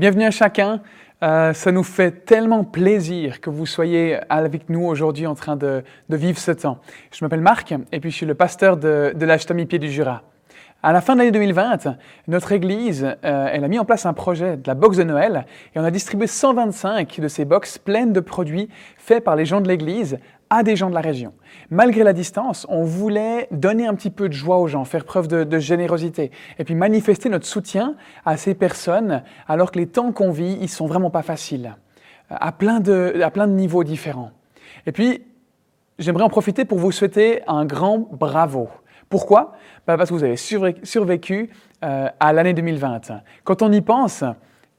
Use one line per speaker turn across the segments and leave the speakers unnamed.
Bienvenue à chacun. Euh, ça nous fait tellement plaisir que vous soyez avec nous aujourd'hui en train de, vivre ce temps. Je m'appelle Marc et puis je suis le pasteur de, de Pied du Jura. À la fin de l'année 2020, notre Église, euh, elle a mis en place un projet de la box de Noël et on a distribué 125 de ces boxes pleines de produits faits par les gens de l'Église à des gens de la région. Malgré la distance, on voulait donner un petit peu de joie aux gens, faire preuve de, générosité, et puis manifester notre soutien à ces personnes, alors que les temps qu'on vit, ils sont vraiment pas faciles, à plein de, à plein de niveaux différents. Et puis, j'aimerais en profiter pour vous souhaiter un grand bravo. Pourquoi? Bah, Parce que vous avez survécu euh, à l'année 2020. Quand on y pense,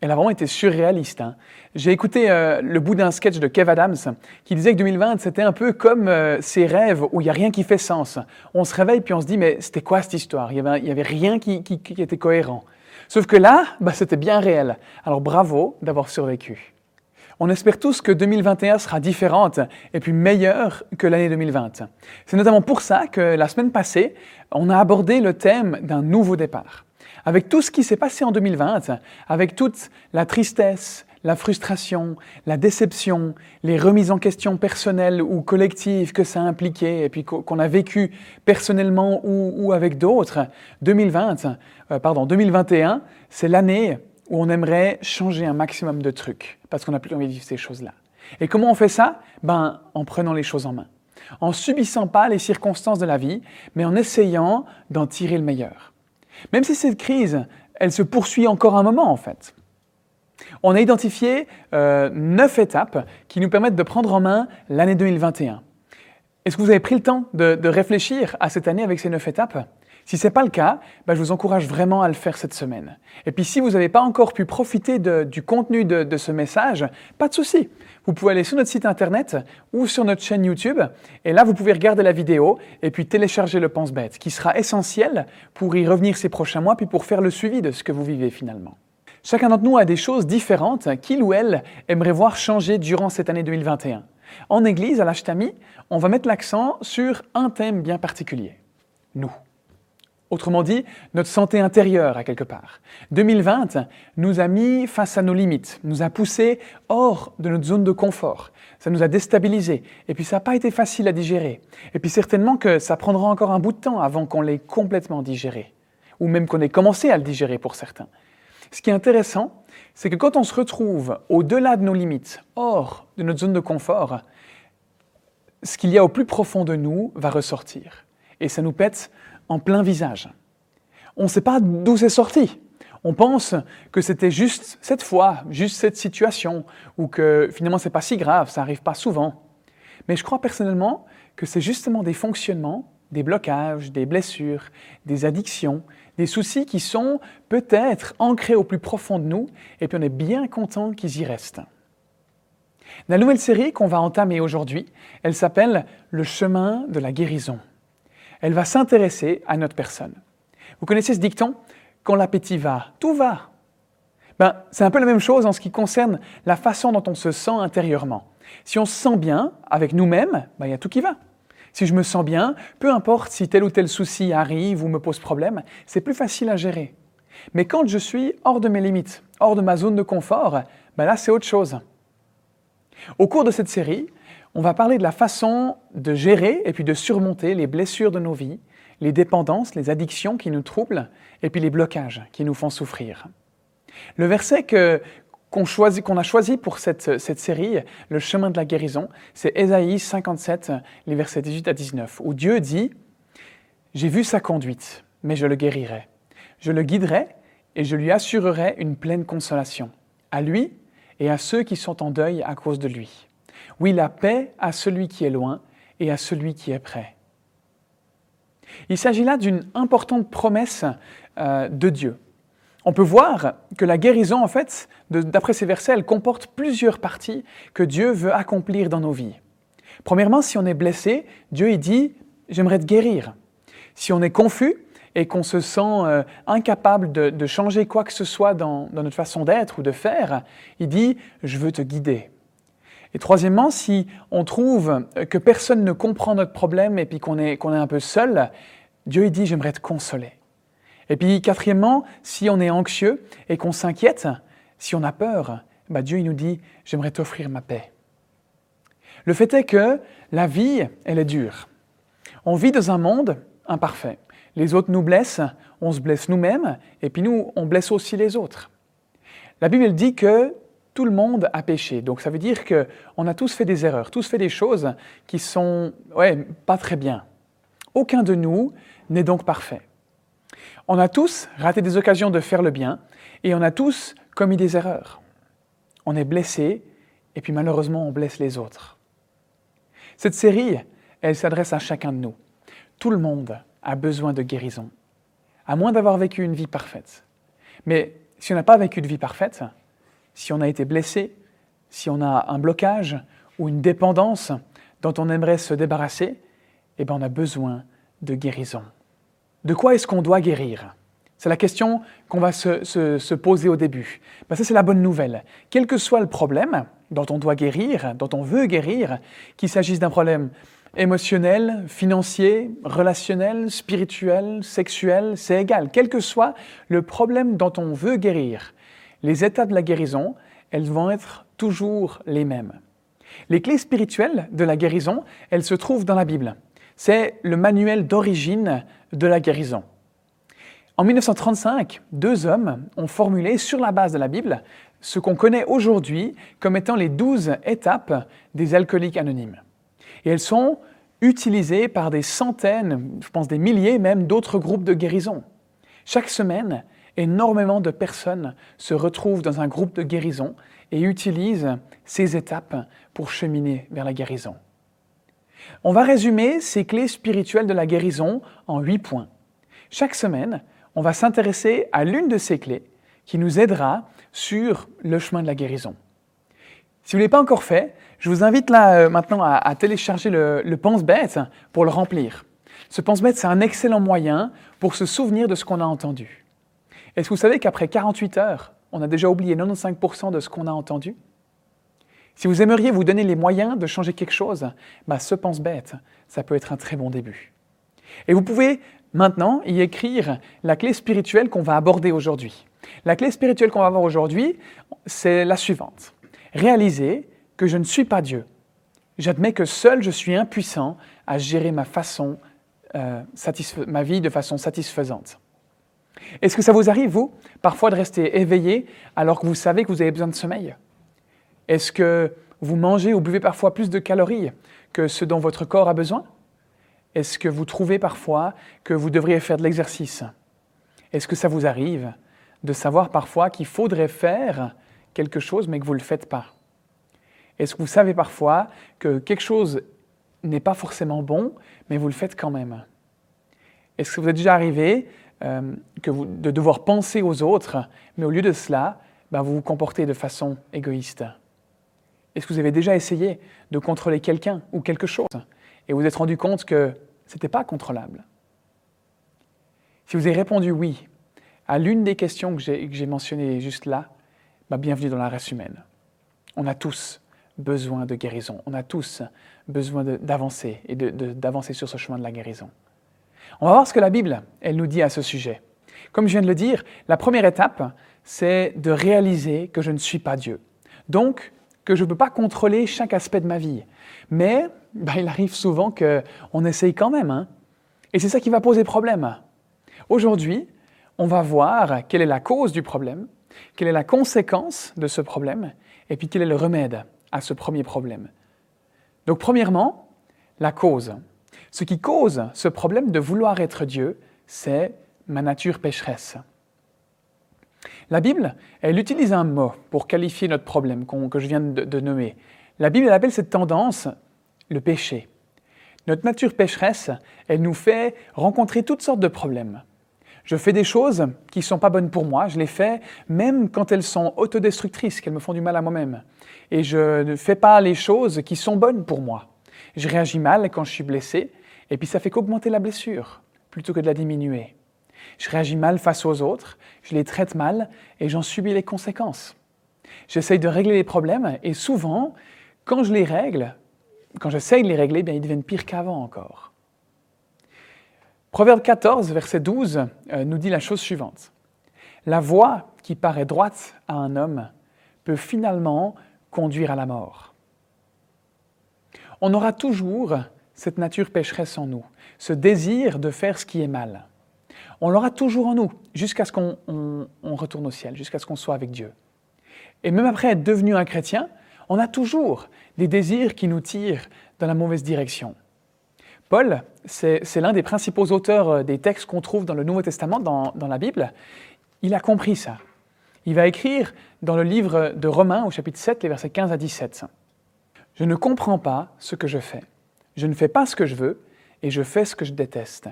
elle a vraiment été surréaliste. Hein. J'ai écouté euh, le bout d'un sketch de Kev Adams qui disait que 2020, c'était un peu comme euh, ces rêves où il n'y a rien qui fait sens. On se réveille puis on se dit, mais c'était quoi cette histoire? Il n'y avait, rien qui, était cohérent. Sauf que là, bah, c'était bien réel. Alors bravo d'avoir survécu. On espère tous que 2021 sera différente et puis meilleure que l'année 2020. C'est notamment pour ça que la semaine passée, on a abordé le thème d'un nouveau départ avec tout ce qui s'est passé en 2020, avec toute la tristesse, la frustration, la déception, les remises en question personnelles ou collectives que ça a impliqué et puis qu'on a vécu personnellement ou, avec d'autres, 2020, euh, pardon, 2021, c'est l'année où on aimerait changer un maximum de trucs parce qu'on n'a plus envie de vivre ces choses-là. Et comment on fait ça? Ben, en prenant les choses en main, en subissant pas les circonstances de la vie, mais en essayant d'en tirer le meilleur. Même si cette crise, elle se poursuit encore un moment en fait. On a identifié euh, neuf étapes qui nous permettent de prendre en main l'année 2021. Est-ce que vous avez pris le temps de, réfléchir à cette année avec ces neuf étapes? Si ce n'est pas le cas, bah, je vous encourage vraiment à le faire cette semaine. Et puis si vous n'avez pas encore pu profiter du contenu de, ce message, pas de souci. Vous pouvez aller sur notre site internet ou sur notre chaîne YouTube et là vous pouvez regarder la vidéo et puis télécharger le pense-bête qui sera essentiel pour y revenir ces prochains mois puis pour faire le suivi de ce que vous vivez finalement. Chacun d'entre nous a des choses différentes qu'il ou elle aimerait voir changer durant cette année 2021. En Église, à l'Ashtami, on va mettre l'accent sur un thème bien particulier, nous. Autrement dit, notre santé intérieure à quelque part. 2020 nous a mis face à nos limites, nous a poussés hors de notre zone de confort. Ça nous a déstabilisés. Et puis ça n'a pas été facile à digérer. Et puis certainement que ça prendra encore un bout de temps avant qu'on l'ait complètement digéré. Ou même qu'on ait commencé à le digérer pour certains. Ce qui est intéressant, c'est que quand on se retrouve au-delà de nos limites, hors de notre zone de confort, ce qu'il y a au plus profond de nous va ressortir. Et ça nous pète en plein visage. On ne sait pas d'où c'est sorti. On pense que c'était juste cette fois, juste cette situation, ou que finalement c'est pas si grave, ça n'arrive pas souvent. Mais je crois personnellement que c'est justement des fonctionnements, des blocages, des blessures, des addictions, des soucis qui sont peut-être ancrés au plus profond de nous, et puis on est bien content qu'ils y restent. La nouvelle série qu'on va entamer aujourd'hui, elle s'appelle Le chemin de la guérison elle va s'intéresser à notre personne. Vous connaissez ce dicton Quand l'appétit va, tout va. Ben, c'est un peu la même chose en ce qui concerne la façon dont on se sent intérieurement. Si on se sent bien avec nous-mêmes, ben, il y a tout qui va. Si je me sens bien, peu importe si tel ou tel souci arrive ou me pose problème, c'est plus facile à gérer. Mais quand je suis hors de mes limites, hors de ma zone de confort, ben là c'est autre chose. Au cours de cette série, on va parler de la façon de gérer et puis de surmonter les blessures de nos vies, les dépendances, les addictions qui nous troublent et puis les blocages qui nous font souffrir. Le verset qu'on a choisi pour cette, cette, série, le chemin de la guérison, c'est Ésaïe 57, les versets 18 à 19, où Dieu dit J'ai vu sa conduite, mais je le guérirai. Je le guiderai et je lui assurerai une pleine consolation, à lui et à ceux qui sont en deuil à cause de lui. Oui, la paix à celui qui est loin et à celui qui est près. Il s'agit là d'une importante promesse euh, de Dieu. On peut voir que la guérison, en fait, d'après ces versets, elle comporte plusieurs parties que Dieu veut accomplir dans nos vies. Premièrement, si on est blessé, Dieu il dit J'aimerais te guérir. Si on est confus et qu'on se sent euh, incapable de, changer quoi que ce soit dans notre façon d'être ou de faire, il dit Je veux te guider. Et troisièmement, si on trouve que personne ne comprend notre problème et puis qu'on est, est un peu seul, Dieu dit j'aimerais te consoler. Et puis quatrièmement, si on est anxieux et qu'on s'inquiète, Si on a peur, bah, Dieu il nous dit, j'aimerais t'offrir ma paix. Le fait est que la vie, elle est dure. On vit dans un monde imparfait. Les autres nous blessent, on se blesse nous-mêmes, et puis nous, on blesse aussi les autres. La Bible dit que tout le monde a péché. Donc ça veut dire qu'on a tous fait des erreurs, tous fait des choses qui sont pas très bien. Aucun de nous n'est donc parfait. On a tous raté des occasions de faire le bien et on a tous commis des erreurs. On est blessé et puis malheureusement on blesse les autres. Cette série, elle s'adresse à chacun de nous. Tout le monde a besoin de guérison, à moins d'avoir vécu une vie parfaite. Mais si on n'a pas vécu de vie parfaite, si on a été blessé, si on a un blocage ou une dépendance dont on aimerait se débarrasser, eh bien on a besoin de guérison. De quoi est-ce qu'on doit guérir? C'est la question qu'on va se, poser au début. Ben ça, c'est la bonne nouvelle. Quel que soit le problème dont on doit guérir, dont on veut guérir, qu'il s'agisse d'un problème émotionnel, financier, relationnel, spirituel, sexuel, c'est égal. Quel que soit le problème dont on veut guérir, les étapes de la guérison, elles vont être toujours les mêmes. Les clés spirituelles de la guérison, elles se trouvent dans la Bible. C'est le manuel d'origine de la guérison. En 1935, deux hommes ont formulé sur la base de la Bible ce qu'on connaît aujourd'hui comme étant les douze étapes des alcooliques anonymes. Et elles sont utilisées par des centaines, je pense des milliers même, d'autres groupes de guérison. Chaque semaine, énormément de personnes se retrouvent dans un groupe de guérison et utilisent ces étapes pour cheminer vers la guérison. On va résumer ces clés spirituelles de la guérison en huit points. Chaque semaine, on va s'intéresser à l'une de ces clés qui nous aidera sur le chemin de la guérison. Si vous ne l'avez pas encore fait, je vous invite là euh, maintenant à, télécharger le, le pense-bête pour le remplir. Ce pense-bête, c'est un excellent moyen pour se souvenir de ce qu'on a entendu. Est-ce que vous savez qu'après 48 heures, on a déjà oublié 95% de ce qu'on a entendu? Si vous aimeriez vous donner les moyens de changer quelque chose, bah, ce pense-bête, ça peut être un très bon début. Et vous pouvez maintenant y écrire la clé spirituelle qu'on va aborder aujourd'hui. La clé spirituelle qu'on va voir aujourd'hui, c'est la suivante. Réaliser que je ne suis pas Dieu. J'admets que seul je suis impuissant à gérer ma, façon, euh, ma vie de façon satisfaisante. Est-ce que ça vous arrive, vous, parfois de rester éveillé alors que vous savez que vous avez besoin de sommeil? Est-ce que vous mangez ou buvez parfois plus de calories que ce dont votre corps a besoin? Est-ce que vous trouvez parfois que vous devriez faire de l'exercice? Est-ce que ça vous arrive de savoir parfois qu'il faudrait faire quelque chose mais que vous ne le faites pas? Est-ce que vous savez parfois que quelque chose n'est pas forcément bon mais vous le faites quand même? Est-ce que vous êtes déjà arrivé euh, que vous, de devoir penser aux autres, mais au lieu de cela, ben, vous vous comportez de façon égoïste. Est-ce que vous avez déjà essayé de contrôler quelqu'un ou quelque chose et vous vous êtes rendu compte que ce n'était pas contrôlable? Si vous avez répondu oui à l'une des questions que j'ai mentionnées juste là, ben, bienvenue dans la race humaine. On a tous besoin de guérison, on a tous besoin d'avancer et d'avancer sur ce chemin de la guérison. On va voir ce que la Bible, elle nous dit à ce sujet. Comme je viens de le dire, la première étape, c'est de réaliser que je ne suis pas Dieu. Donc, que je ne peux pas contrôler chaque aspect de ma vie. Mais bah, il arrive souvent qu'on essaye quand même. Hein. Et c'est ça qui va poser problème. Aujourd'hui, on va voir quelle est la cause du problème, quelle est la conséquence de ce problème, et puis quel est le remède à ce premier problème. Donc premièrement, la cause. Ce qui cause ce problème de vouloir être Dieu, c'est ma nature pécheresse. La Bible, elle utilise un mot pour qualifier notre problème que je viens de, nommer. La Bible elle appelle cette tendance le péché. Notre nature pécheresse, elle nous fait rencontrer toutes sortes de problèmes. Je fais des choses qui ne sont pas bonnes pour moi, je les fais même quand elles sont autodestructrices, qu'elles me font du mal à moi-même. Et je ne fais pas les choses qui sont bonnes pour moi. Je réagis mal quand je suis blessé, et puis ça fait qu'augmenter la blessure plutôt que de la diminuer. Je réagis mal face aux autres, je les traite mal et j'en subis les conséquences. J'essaye de régler les problèmes et souvent, quand je les règle, quand j'essaye de les régler, bien, ils deviennent pires qu'avant encore. Proverbe 14, verset 12, euh, nous dit la chose suivante. La voie qui paraît droite à un homme peut finalement conduire à la mort. On aura toujours cette nature pécheresse en nous, ce désir de faire ce qui est mal. On l'aura toujours en nous, jusqu'à ce qu'on retourne au ciel, jusqu'à ce qu'on soit avec Dieu. Et même après être devenu un chrétien, on a toujours des désirs qui nous tirent dans la mauvaise direction. Paul, c'est l'un des principaux auteurs euh, des textes qu'on trouve dans le Nouveau Testament, dans, dans, la Bible. Il a compris ça. Il va écrire dans le livre de Romains au chapitre 7, les versets 15 à 17. Je ne comprends pas ce que je fais. Je ne fais pas ce que je veux et je fais ce que je déteste.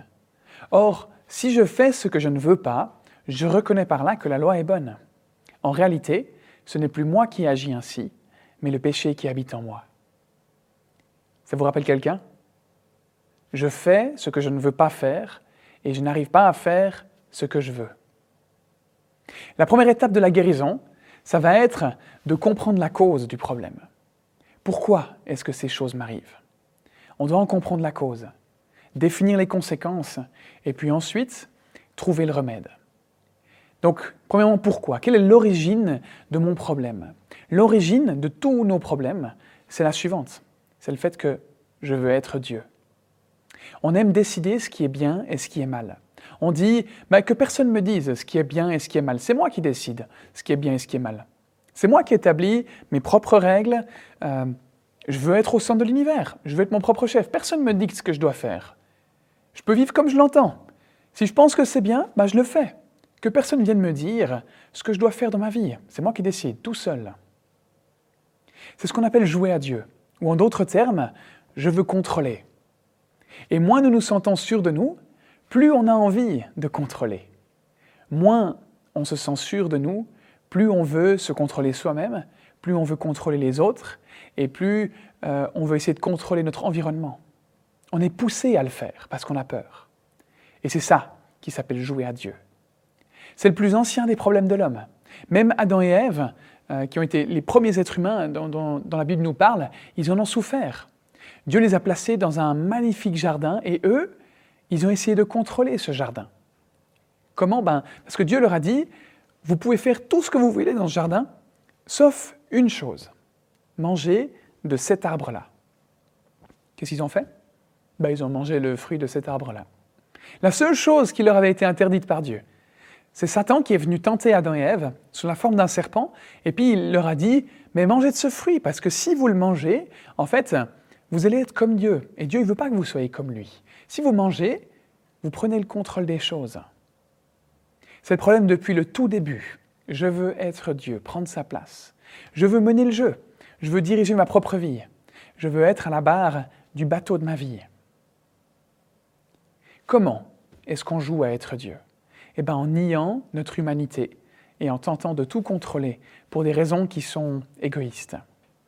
Or, si je fais ce que je ne veux pas, je reconnais par là que la loi est bonne. En réalité, ce n'est plus moi qui agis ainsi, mais le péché qui habite en moi. Ça vous rappelle quelqu'un? Je fais ce que je ne veux pas faire et je n'arrive pas à faire ce que je veux. La première étape de la guérison, ça va être de comprendre la cause du problème. Pourquoi est-ce que ces choses m'arrivent? On doit en comprendre la cause, définir les conséquences et puis ensuite trouver le remède. Donc, premièrement, pourquoi? Quelle est l'origine de mon problème? L'origine de tous nos problèmes, c'est la suivante. C'est le fait que je veux être Dieu. On aime décider ce qui est bien et ce qui est mal. On dit bah, que personne me dise ce qui est bien et ce qui est mal. C'est moi qui décide ce qui est bien et ce qui est mal. C'est moi qui établis mes propres règles. Euh, je veux être au centre de l'univers. Je veux être mon propre chef. Personne ne me dicte ce que je dois faire. Je peux vivre comme je l'entends. Si je pense que c'est bien, bah, je le fais. Que personne vienne me dire ce que je dois faire dans ma vie. C'est moi qui décide, tout seul. C'est ce qu'on appelle jouer à Dieu. Ou en d'autres termes, je veux contrôler. Et moins nous nous sentons sûrs de nous, plus on a envie de contrôler. Moins on se sent sûr de nous, plus on veut se contrôler soi-même, plus on veut contrôler les autres, et plus euh, on veut essayer de contrôler notre environnement. On est poussé à le faire parce qu'on a peur. Et c'est ça qui s'appelle jouer à Dieu. C'est le plus ancien des problèmes de l'homme. Même Adam et Ève, euh, qui ont été les premiers êtres humains dont, dont la Bible nous parle, ils en ont souffert. Dieu les a placés dans un magnifique jardin et eux, ils ont essayé de contrôler ce jardin. Comment? Ben, Parce que Dieu leur a dit, vous pouvez faire tout ce que vous voulez dans ce jardin, sauf une chose, manger de cet arbre-là. Qu'est-ce qu'ils ont fait? Ben, Ils ont mangé le fruit de cet arbre-là. La seule chose qui leur avait été interdite par Dieu, c'est Satan qui est venu tenter Adam et Ève sous la forme d'un serpent, et puis il leur a dit, mais mangez de ce fruit, parce que si vous le mangez, en fait, vous allez être comme Dieu, et Dieu ne veut pas que vous soyez comme lui. Si vous mangez, vous prenez le contrôle des choses. C'est le problème depuis le tout début. Je veux être Dieu, prendre sa place. Je veux mener le jeu. Je veux diriger ma propre vie. Je veux être à la barre du bateau de ma vie. Comment est-ce qu'on joue à être Dieu? Eh bien en niant notre humanité et en tentant de tout contrôler pour des raisons qui sont égoïstes.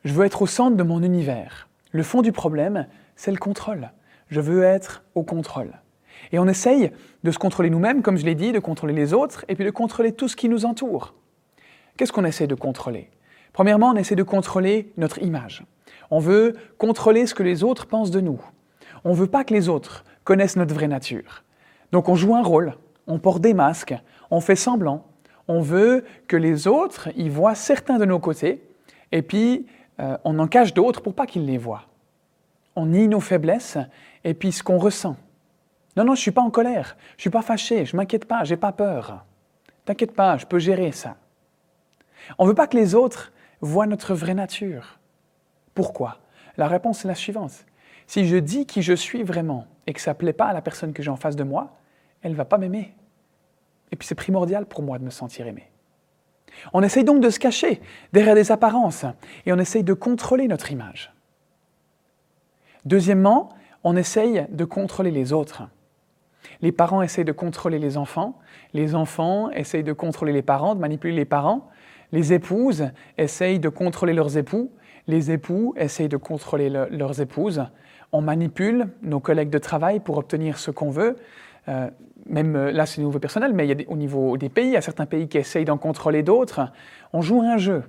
Je veux être au centre de mon univers. Le fond du problème, c'est le contrôle. Je veux être au contrôle. Et on essaye de se contrôler nous-mêmes, comme je l'ai dit, de contrôler les autres, et puis de contrôler tout ce qui nous entoure. Qu'est-ce qu'on essaie de contrôler? Premièrement, on essaie de contrôler notre image. On veut contrôler ce que les autres pensent de nous. On ne veut pas que les autres connaissent notre vraie nature. Donc on joue un rôle, on porte des masques, on fait semblant. On veut que les autres y voient certains de nos côtés, et puis euh, on en cache d'autres pour pas qu'ils les voient on nie nos faiblesses et puis ce qu'on ressent. Non, non, je ne suis pas en colère, je ne suis pas fâché, je ne m'inquiète pas, je n'ai pas peur. T'inquiète pas, je peux gérer ça. On ne veut pas que les autres voient notre vraie nature. Pourquoi? La réponse est la suivante. Si je dis qui je suis vraiment et que ça ne plaît pas à la personne que j'ai en face de moi, elle ne va pas m'aimer. Et puis c'est primordial pour moi de me sentir aimé. On essaye donc de se cacher derrière des apparences et on essaye de contrôler notre image. Deuxièmement, on essaye de contrôler les autres. Les parents essayent de contrôler les enfants, les enfants essayent de contrôler les parents, de manipuler les parents, les épouses essayent de contrôler leurs époux, les époux essayent de contrôler leurs épouses, on manipule nos collègues de travail pour obtenir ce qu'on veut, euh, même euh, là c'est au niveau personnel, mais il y a au niveau des pays, il y a certains pays qui essayent d'en contrôler d'autres, on joue un jeu.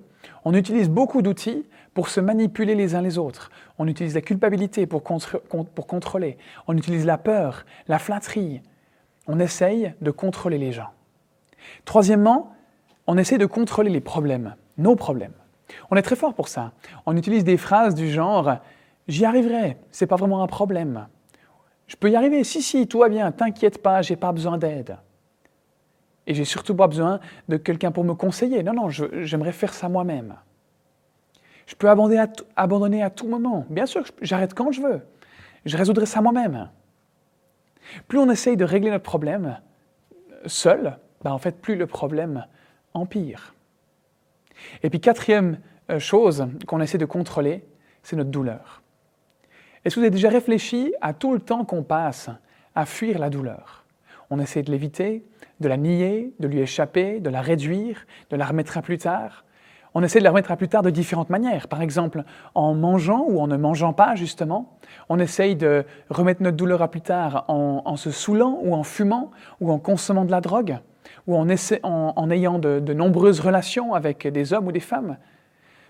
On utilise beaucoup d'outils pour se manipuler les uns les autres. On utilise la culpabilité pour, contrôler. On utilise la peur, la flatterie. On essaye de contrôler les gens. Troisièmement, on essaie de contrôler les problèmes, nos problèmes. On est très fort pour ça. On utilise des phrases du genre J'y arriverai, c'est pas vraiment un problème. Je peux y arriver, si, si, tout va bien, t'inquiète pas, j'ai pas besoin d'aide. Et j'ai surtout pas besoin de quelqu'un pour me conseiller. Non, non, j'aimerais faire ça moi-même. Je peux abandonner à, tout moment. Bien sûr, j'arrête quand je veux. Je résoudrai ça moi-même. Plus on essaye de régler notre problème seul, ben en fait, plus le problème empire. Et puis, quatrième euh, chose qu'on essaie de contrôler, c'est notre douleur. Est-ce que vous avez déjà réfléchi à tout le temps qu'on passe à fuir la douleur? On essaie de l'éviter, de la nier, de lui échapper, de la réduire, de la remettre à plus tard? On essaie de la remettre à plus tard de différentes manières. Par exemple, en mangeant ou en ne mangeant pas, justement. On essaye de remettre notre douleur à plus tard en, se saoulant ou en fumant ou en consommant de la drogue ou en, ayant de, de nombreuses relations avec des hommes ou des femmes.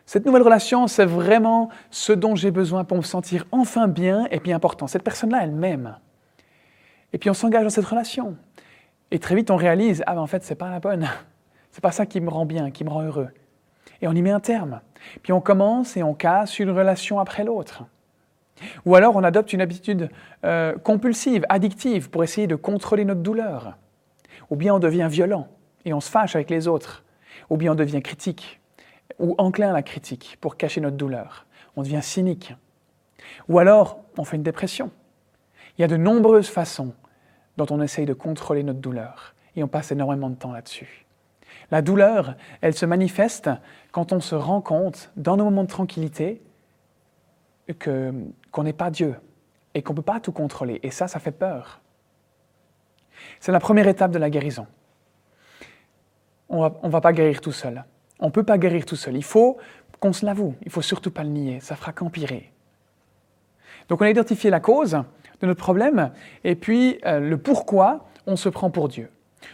Cette nouvelle relation, c'est vraiment ce dont j'ai besoin pour me sentir enfin bien et puis important. Cette personne-là, elle m'aime. Et puis on s'engage dans cette relation. Et très vite, on réalise, ah ben en fait, c'est pas la bonne. C'est pas ça qui me rend bien, qui me rend heureux. Et on y met un terme. Puis on commence et on casse une relation après l'autre. Ou alors on adopte une habitude euh, compulsive, addictive, pour essayer de contrôler notre douleur. Ou bien on devient violent et on se fâche avec les autres. Ou bien on devient critique ou enclin à la critique pour cacher notre douleur. On devient cynique. Ou alors on fait une dépression. Il y a de nombreuses façons dont on essaye de contrôler notre douleur et on passe énormément de temps là-dessus. La douleur, elle se manifeste quand on se rend compte, dans nos moments de tranquillité, qu'on n'est pas Dieu et qu'on ne peut pas tout contrôler. Et ça, ça fait peur. C'est la première étape de la guérison. On ne va pas guérir tout seul. On ne peut pas guérir tout seul. Il faut qu'on se l'avoue. Il ne faut surtout pas le nier. Ça fera qu'empirer. Donc on a identifié la cause de notre problème et puis euh, le pourquoi on se prend pour Dieu.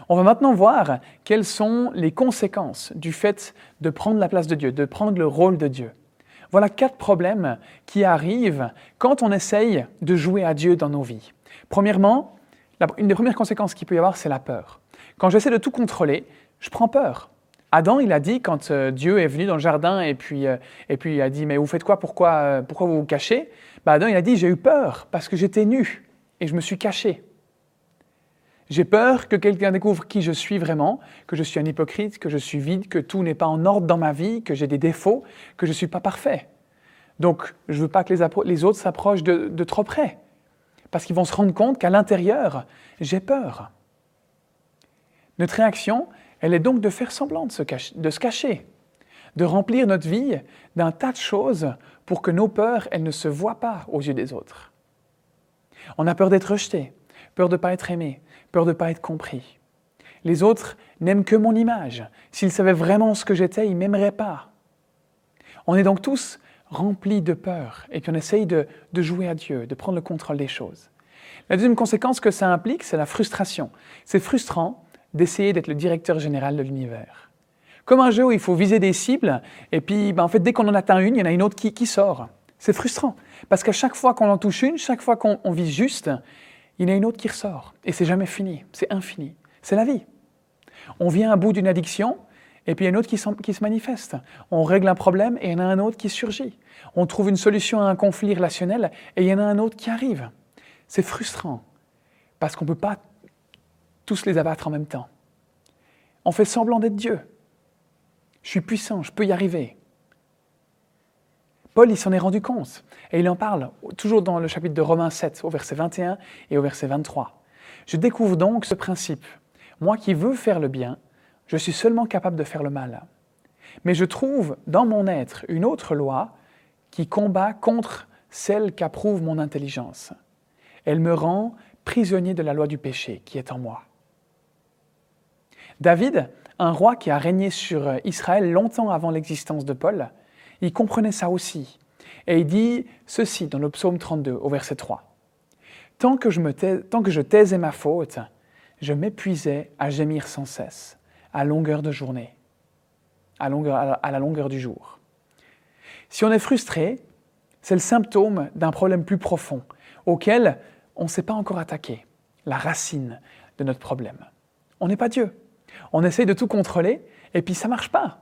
On va maintenant voir quelles sont les conséquences du fait de prendre la place de Dieu, de prendre le rôle de Dieu. Voilà quatre problèmes qui arrivent quand on essaye de jouer à Dieu dans nos vies. Premièrement, une des premières conséquences qu'il peut y avoir, c'est la peur. Quand j'essaie de tout contrôler, je prends peur. Adam, il a dit, quand euh, Dieu est venu dans le jardin et puis, euh, et puis il a dit, mais vous faites quoi? Pourquoi, euh, pourquoi vous vous cachez? Bah, Adam, il a dit, j'ai eu peur parce que j'étais nu et je me suis caché. J'ai peur que quelqu'un découvre qui je suis vraiment, que je suis un hypocrite, que je suis vide, que tout n'est pas en ordre dans ma vie, que j'ai des défauts, que je ne suis pas parfait. Donc, je ne veux pas que les, autres s'approchent de, de trop près, parce qu'ils vont se rendre compte qu'à l'intérieur, j'ai peur. Notre réaction, elle est donc de faire semblant de se, cacher, de remplir notre vie d'un tas de choses pour que nos peurs, elles ne se voient pas aux yeux des autres. On a peur d'être rejeté, peur de ne pas être aimé, peur de ne pas être compris. Les autres n'aiment que mon image. S'ils savaient vraiment ce que j'étais, ils ne m'aimeraient pas. On est donc tous remplis de peur et puis on essaye de jouer à Dieu, de prendre le contrôle des choses. La deuxième conséquence que ça implique, c'est la frustration. C'est frustrant d'essayer d'être le directeur général de l'univers. Comme un jeu où il faut viser des cibles, et puis ben, en fait, dès qu'on en atteint une, il y en a une autre qui, sort. C'est frustrant, parce qu'à chaque fois qu'on en touche une, chaque fois qu'on vise juste, il y en a une autre qui ressort. Et c'est jamais fini, c'est infini. C'est la vie. On vient à bout d'une addiction, et puis il y a une autre qui, qui, se manifeste. On règle un problème, et il y en a un autre qui surgit. On trouve une solution à un conflit relationnel, et il y en a un autre qui arrive. C'est frustrant, parce qu'on ne peut pas tous les abattre en même temps. On fait semblant d'être Dieu. Je suis puissant, je peux y arriver. Paul, il s'en est rendu compte, et il en parle toujours dans le chapitre de Romains 7, au verset 21 et au verset 23. Je découvre donc ce principe. Moi qui veux faire le bien, je suis seulement capable de faire le mal. Mais je trouve dans mon être une autre loi qui combat contre celle qu'approuve mon intelligence. Elle me rend prisonnier de la loi du péché qui est en moi. David, un roi qui a régné sur Israël longtemps avant l'existence de Paul, il comprenait ça aussi. Et il dit ceci dans le psaume 32 au verset 3. Tant que je, taisais ma faute, je m'épuisais à gémir sans cesse, à longueur de journée, à, à la longueur du jour. Si on est frustré, c'est le symptôme d'un problème plus profond, auquel on ne s'est pas encore attaqué, la racine de notre problème. On n'est pas Dieu. On essaye de tout contrôler et puis ça ne marche pas.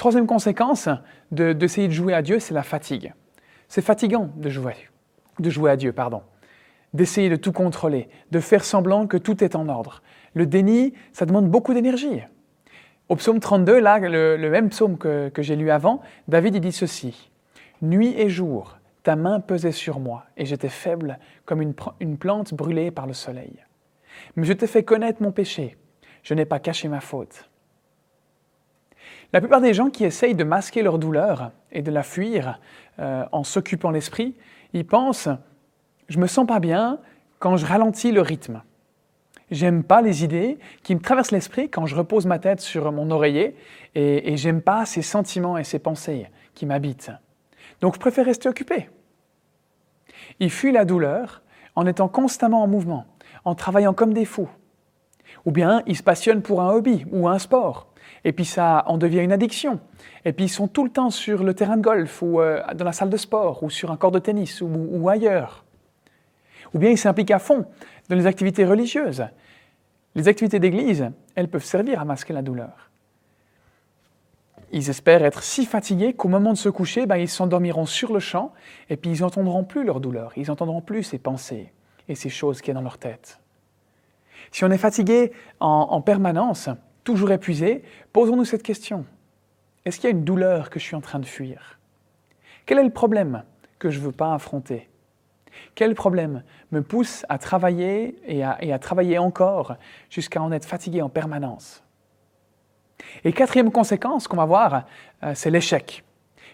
Troisième conséquence d'essayer de, jouer à Dieu, c'est la fatigue. C'est fatigant de jouer, à Dieu, pardon. D'essayer de tout contrôler, de faire semblant que tout est en ordre. Le déni, ça demande beaucoup d'énergie. Au psaume 32, là, le, même psaume que, j'ai lu avant, David dit ceci. Nuit et jour, ta main pesait sur moi, et j'étais faible comme une, une plante brûlée par le soleil. Mais je t'ai fait connaître mon péché, je n'ai pas caché ma faute. La plupart des gens qui essayent de masquer leur douleur et de la fuir euh, en s'occupant l'esprit, ils pensent je me sens pas bien quand je ralentis le rythme. J'aime pas les idées qui me traversent l'esprit quand je repose ma tête sur mon oreiller et, et j'aime pas ces sentiments et ces pensées qui m'habitent. Donc je préfère rester occupé. Ils fuient la douleur en étant constamment en mouvement, en travaillant comme des fous. Ou bien ils se passionnent pour un hobby ou un sport, et puis ça en devient une addiction. Et puis ils sont tout le temps sur le terrain de golf ou euh, dans la salle de sport ou sur un corps de tennis ou ailleurs. Ou bien ils s'impliquent à fond dans les activités religieuses. Les activités d'église, elles peuvent servir à masquer la douleur. Ils espèrent être si fatigués qu'au moment de se coucher, ben, ils s'endormiront sur le champ et puis ils n'entendront plus leur douleur, ils n'entendront plus ces pensées et ces choses qu'il y a dans leur tête. Si on est fatigué en permanence, toujours épuisé, posons-nous cette question. Est-ce qu'il y a une douleur que je suis en train de fuir? Quel est le problème que je ne veux pas affronter? Quel problème me pousse à travailler et à, travailler encore jusqu'à en être fatigué en permanence? Et quatrième conséquence qu'on va voir, euh, c'est l'échec.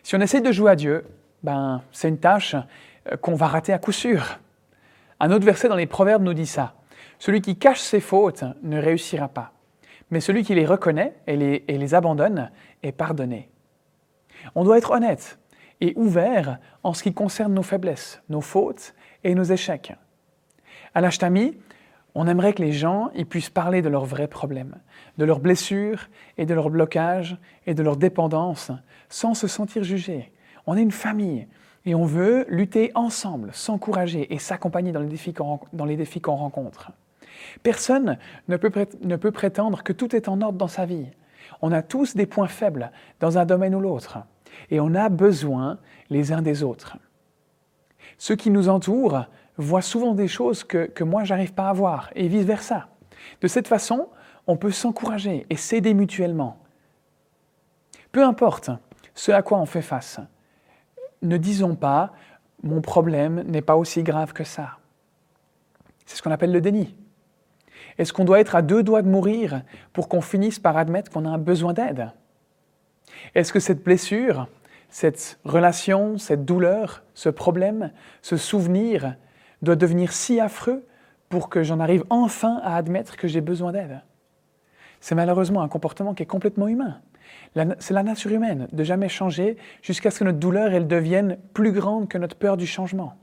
Si on essaie de jouer à Dieu, ben, c'est une tâche euh, qu'on va rater à coup sûr. Un autre verset dans les Proverbes nous dit ça. Celui qui cache ses fautes ne réussira pas, mais celui qui les reconnaît et les, abandonne est pardonné. On doit être honnête et ouvert en ce qui concerne nos faiblesses, nos fautes et nos échecs. À l'Ashtami, on aimerait que les gens ils puissent parler de leurs vrais problèmes, de leurs blessures et de leurs blocages et de leurs dépendances sans se sentir jugés. On est une famille et on veut lutter ensemble, s'encourager et s'accompagner dans les défis qu'on rencontre. Personne ne peut, prétendre que tout est en ordre dans sa vie. On a tous des points faibles dans un domaine ou l'autre et on a besoin les uns des autres. Ceux qui nous entourent voient souvent des choses que, que moi j'arrive pas à voir et vice-versa. De cette façon, on peut s'encourager et s'aider mutuellement. Peu importe ce à quoi on fait face, ne disons pas mon problème n'est pas aussi grave que ça. C'est ce qu'on appelle le déni. Est-ce qu'on doit être à deux doigts de mourir pour qu'on finisse par admettre qu'on a un besoin d'aide? Est-ce que cette blessure, cette relation, cette douleur, ce problème, ce souvenir doit devenir si affreux pour que j'en arrive enfin à admettre que j'ai besoin d'aide? C'est malheureusement un comportement qui est complètement humain. C'est la nature humaine de jamais changer jusqu'à ce que notre douleur elle devienne plus grande que notre peur du changement.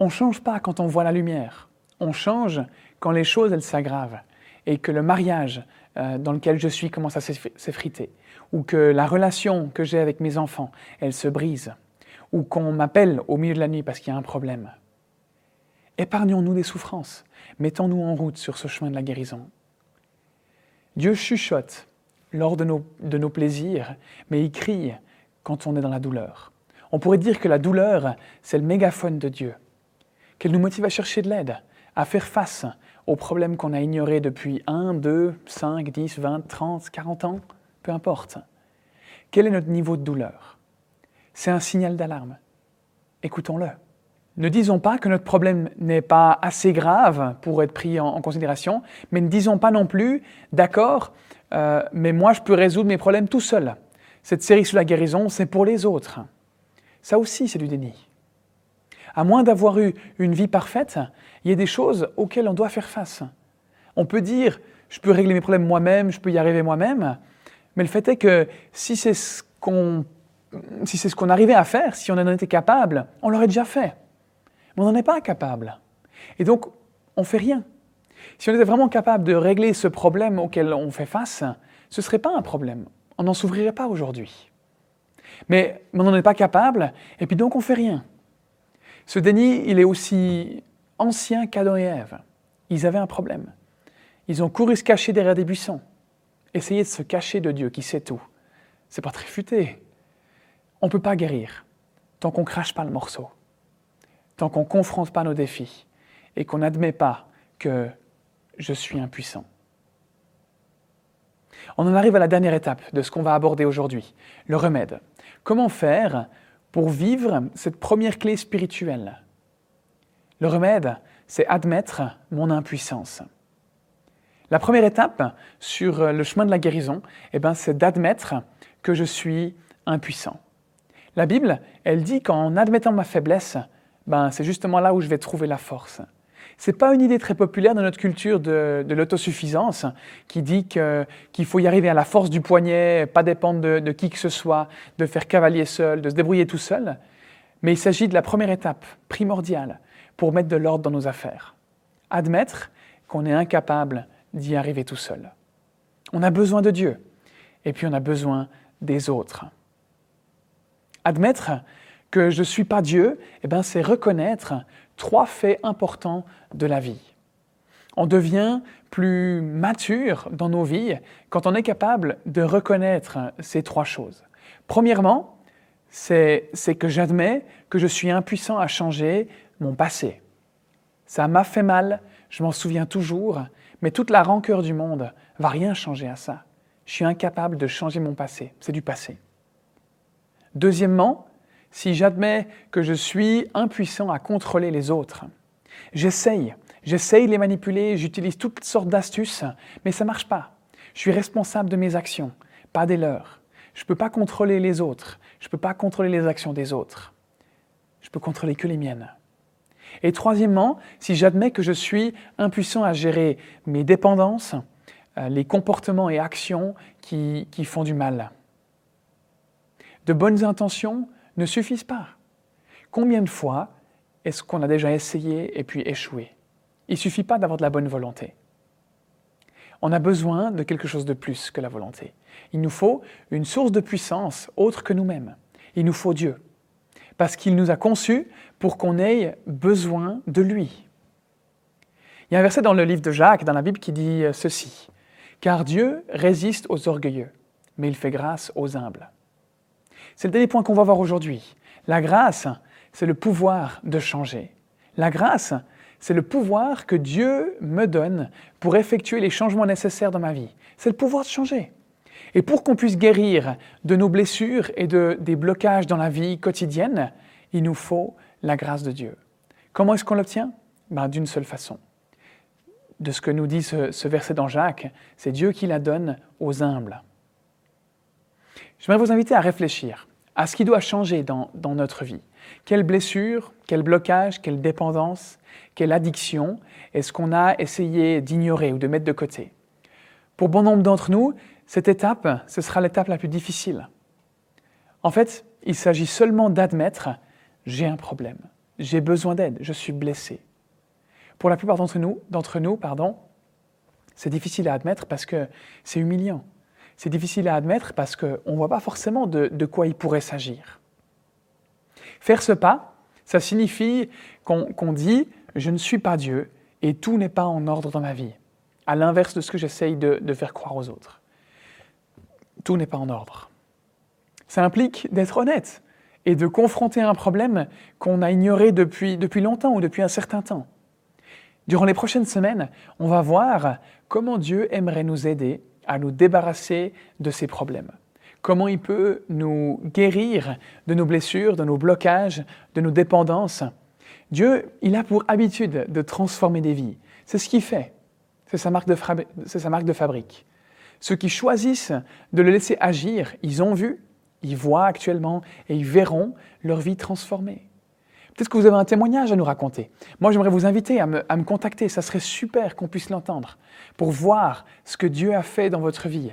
On ne change pas quand on voit la lumière. On change quand les choses elles s'aggravent et que le mariage euh, dans lequel je suis commence à s'effriter ou que la relation que j'ai avec mes enfants, elle se brise, ou qu'on m'appelle au milieu de la nuit parce qu'il y a un problème. Épargnons-nous des souffrances, mettons-nous en route sur ce chemin de la guérison. Dieu chuchote lors de nos, de nos plaisirs, mais il crie quand on est dans la douleur. On pourrait dire que la douleur, c'est le mégaphone de Dieu, qu'elle nous motive à chercher de l'aide, à faire face aux problèmes qu'on a ignorés depuis 1, 2, 5, 10, 20, 30, 40 ans peu importe. Quel est notre niveau de douleur? C'est un signal d'alarme. Écoutons-le. Ne disons pas que notre problème n'est pas assez grave pour être pris en, considération, mais ne disons pas non plus, d'accord, euh, mais moi je peux résoudre mes problèmes tout seul. Cette série sur la guérison, c'est pour les autres. Ça aussi, c'est du déni. À moins d'avoir eu une vie parfaite, il y a des choses auxquelles on doit faire face. On peut dire, je peux régler mes problèmes moi-même, je peux y arriver moi-même, mais le fait est que si c'est ce qu'on si c'est ce qu'on arrivait à faire, si on en était capable, on l'aurait déjà fait. Mais on n'en est pas capable. Et donc, on ne fait rien. Si on était vraiment capable de régler ce problème auquel on fait face, ce ne serait pas un problème. On n'en s'ouvrirait pas aujourd'hui. Mais, on n'en est pas capable, et puis donc on ne fait rien. Ce déni, il est aussi ancien qu'Adam et Ève. Ils avaient un problème. Ils ont couru se cacher derrière des buissons essayer de se cacher de Dieu qui sait tout. c'est pas très futé. On ne peut pas guérir tant qu'on crache pas le morceau, tant qu'on confronte pas nos défis et qu'on n'admet pas que je suis impuissant. On en arrive à la dernière étape de ce qu'on va aborder aujourd'hui, le remède. Comment faire pour vivre cette première clé spirituelle Le remède, c'est admettre mon impuissance. La première étape sur le chemin de la guérison, eh ben, c'est d'admettre que je suis impuissant. La Bible, elle dit qu'en admettant ma faiblesse, ben, c'est justement là où je vais trouver la force. Ce n'est pas une idée très populaire dans notre culture de, l'autosuffisance qui dit qu'il faut y arriver à la force du poignet, pas dépendre de, de, qui que ce soit, de faire cavalier seul, de se débrouiller tout seul. Mais il s'agit de la première étape primordiale pour mettre de l'ordre dans nos affaires. Admettre qu'on est incapable d'y arriver tout seul. On a besoin de Dieu et puis on a besoin des autres. Admettre que je ne suis pas Dieu, eh ben, c'est reconnaître trois faits importants de la vie. On devient plus mature dans nos vies quand on est capable de reconnaître ces trois choses. Premièrement, c'est que j'admets que je suis impuissant à changer mon passé. Ça m'a fait mal, je m'en souviens toujours, mais toute la rancœur du monde va rien changer à ça. Je suis incapable de changer mon passé, c'est du passé. Deuxièmement, si j'admets que je suis impuissant à contrôler les autres, j'essaye, j'essaye de les manipuler, j'utilise toutes sortes d'astuces, mais ça ne marche pas. Je suis responsable de mes actions, pas des leurs. Je ne peux pas contrôler les autres, je ne peux pas contrôler les actions des autres. Je peux contrôler que les miennes. Et troisièmement, si j'admets que je suis impuissant à gérer mes dépendances, euh, les comportements et actions qui, qui font du mal. De bonnes intentions ne suffisent pas. Combien de fois est-ce qu'on a déjà essayé et puis échoué? Il ne suffit pas d'avoir de la bonne volonté. On a besoin de quelque chose de plus que la volonté. Il nous faut une source de puissance autre que nous-mêmes. Il nous faut Dieu. Parce qu'il nous a conçus pour qu'on ait besoin de lui. Il y a un verset dans le livre de Jacques, dans la Bible, qui dit ceci. Car Dieu résiste aux orgueilleux, mais il fait grâce aux humbles. C'est le dernier point qu'on va voir aujourd'hui. La grâce, c'est le pouvoir de changer. La grâce, c'est le pouvoir que Dieu me donne pour effectuer les changements nécessaires dans ma vie. C'est le pouvoir de changer. Et pour qu'on puisse guérir de nos blessures et de, des blocages dans la vie quotidienne, il nous faut la grâce de Dieu. Comment est-ce qu'on l'obtient? Ben, D'une seule façon. De ce que nous dit ce, ce verset dans Jacques, c'est Dieu qui la donne aux humbles. J'aimerais vous inviter à réfléchir à ce qui doit changer dans, notre vie. Quelle blessure, quel blocage, quelle dépendance, quelle addiction est-ce qu'on a essayé d'ignorer ou de mettre de côté? Pour bon nombre d'entre nous, cette étape, ce sera l'étape la plus difficile. En fait, il s'agit seulement d'admettre j'ai un problème, j'ai besoin d'aide, je suis blessé. Pour la plupart d'entre nous, d'entre nous pardon, c'est difficile à admettre parce que c'est humiliant c'est difficile à admettre parce qu'on ne voit pas forcément de, quoi il pourrait s'agir. Faire ce pas, ça signifie qu'on dit je ne suis pas Dieu et tout n'est pas en ordre dans ma vie, à l'inverse de ce que j'essaye de, faire croire aux autres. Tout n'est pas en ordre. Ça implique d'être honnête et de confronter un problème qu'on a ignoré depuis, depuis longtemps ou depuis un certain temps. Durant les prochaines semaines, on va voir comment Dieu aimerait nous aider à nous débarrasser de ces problèmes. Comment il peut nous guérir de nos blessures, de nos blocages, de nos dépendances? Dieu, il a pour habitude de transformer des vies. C'est ce qu'il fait. C'est sa, marque de sa marque de fabrique. Ceux qui choisissent de le laisser agir, ils ont vu, ils voient actuellement et ils verront leur vie transformée. Peut-être que vous avez un témoignage à nous raconter? Moi, j'aimerais vous inviter à me, contacter. Ça serait super qu'on puisse l'entendre pour voir ce que Dieu a fait dans votre vie.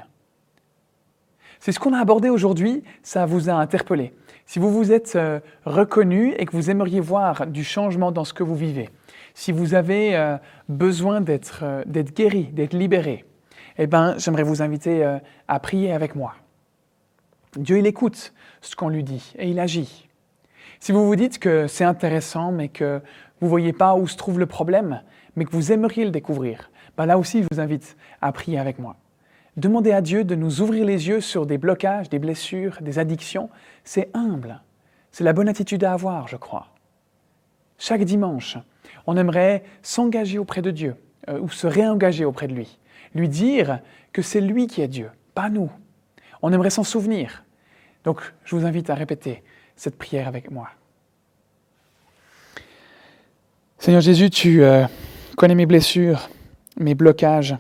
C'est ce qu'on a abordé aujourd'hui, ça vous a interpellé. Si vous vous êtes euh, reconnu et que vous aimeriez voir du changement dans ce que vous vivez, si vous avez euh, besoin euh, d'être guéri, d'être libéré, eh ben, j'aimerais vous inviter à prier avec moi. Dieu, il écoute ce qu'on lui dit et il agit. Si vous vous dites que c'est intéressant, mais que vous ne voyez pas où se trouve le problème, mais que vous aimeriez le découvrir, ben là aussi, je vous invite à prier avec moi. Demander à Dieu de nous ouvrir les yeux sur des blocages, des blessures, des addictions, c'est humble. C'est la bonne attitude à avoir, je crois. Chaque dimanche, on aimerait s'engager auprès de Dieu euh, ou se réengager auprès de lui. Lui dire que c'est lui qui est Dieu, pas nous. On aimerait s'en souvenir. Donc, je vous invite à répéter cette prière avec moi. Seigneur Jésus, tu euh, connais mes blessures, mes blocages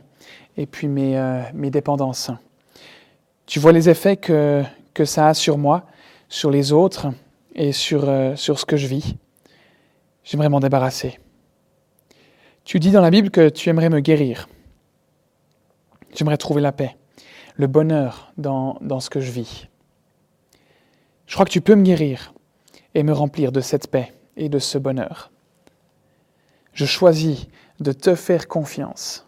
et puis mes, euh, mes, dépendances. Tu vois les effets que, que, ça a sur moi, sur les autres et sur, euh, sur ce que je vis. J'aimerais m'en débarrasser. Tu dis dans la Bible que tu aimerais me guérir. J'aimerais trouver la paix, le bonheur dans, dans ce que je vis. Je crois que tu peux me guérir et me remplir de cette paix et de ce bonheur. Je choisis de te faire confiance.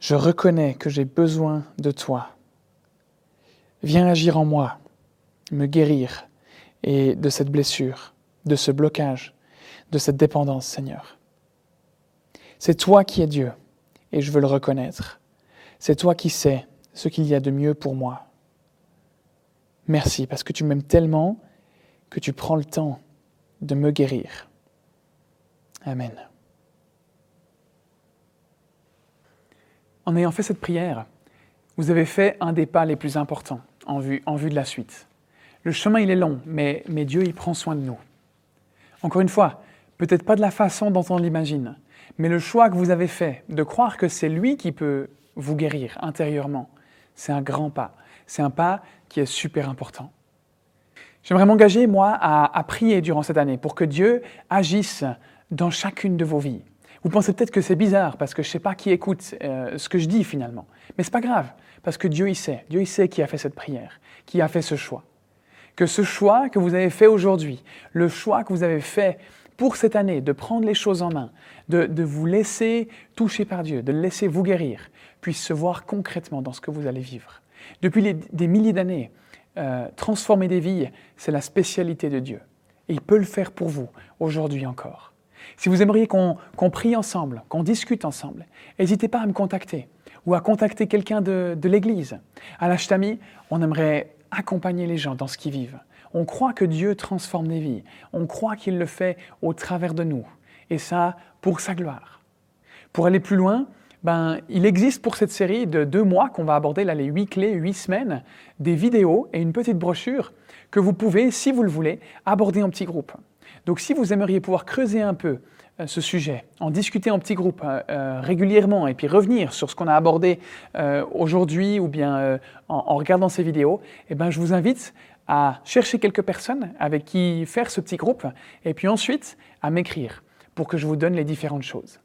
Je reconnais que j'ai besoin de toi. Viens agir en moi, me guérir et de cette blessure, de ce blocage, de cette dépendance, Seigneur. C'est toi qui es Dieu et je veux le reconnaître. C'est toi qui sais ce qu'il y a de mieux pour moi. Merci parce que tu m'aimes tellement que tu prends le temps de me guérir. Amen. En ayant fait cette prière, vous avez fait un des pas les plus importants en vue, de la suite. Le chemin, il est long, mais, mais Dieu, il prend soin de nous. Encore une fois, peut-être pas de la façon dont on l'imagine, mais le choix que vous avez fait de croire que c'est lui qui peut vous guérir intérieurement, c'est un grand pas. C'est un pas qui est super important. J'aimerais m'engager, moi, à, prier durant cette année pour que Dieu agisse dans chacune de vos vies. Vous pensez peut-être que c'est bizarre parce que je ne sais pas qui écoute euh, ce que je dis finalement. Mais ce n'est pas grave parce que Dieu il sait. Dieu il sait qui a fait cette prière, qui a fait ce choix. Que ce choix que vous avez fait aujourd'hui, le choix que vous avez fait pour cette année, de prendre les choses en main, de, de vous laisser toucher par Dieu, de laisser vous guérir, puisse se voir concrètement dans ce que vous allez vivre. Depuis des milliers d'années, euh, transformer des vies, c'est la spécialité de Dieu. Et il peut le faire pour vous, aujourd'hui encore. Si vous aimeriez qu'on prie ensemble, qu'on discute ensemble, n'hésitez pas à me contacter ou à contacter quelqu'un de, de l'Église. À l'Ashtami, on aimerait accompagner les gens dans ce qu'ils vivent. On croit que Dieu transforme des vies. On croit qu'il le fait au travers de nous. Et ça, pour sa gloire. Pour aller plus loin, ben, il existe pour cette série de deux mois qu'on va aborder, là, les huit clés, huit semaines, des vidéos et une petite brochure que vous pouvez, si vous le voulez, aborder en petit groupe. Donc si vous aimeriez pouvoir creuser un peu euh, ce sujet, en discuter en petits groupes euh, euh, régulièrement et puis revenir sur ce qu'on a abordé aujourd'hui ou bien en, regardant ces vidéos, eh ben, je vous invite à chercher quelques personnes avec qui faire ce petit groupe et puis ensuite à m'écrire pour que je vous donne les différentes choses.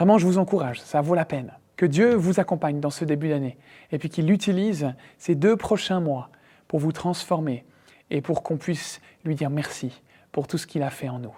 Vraiment, je vous encourage, ça vaut la peine. Que Dieu vous accompagne dans ce début d'année et puis qu'il utilise ces deux prochains mois pour vous transformer et pour qu'on puisse lui dire merci pour tout ce qu'il a fait en nous.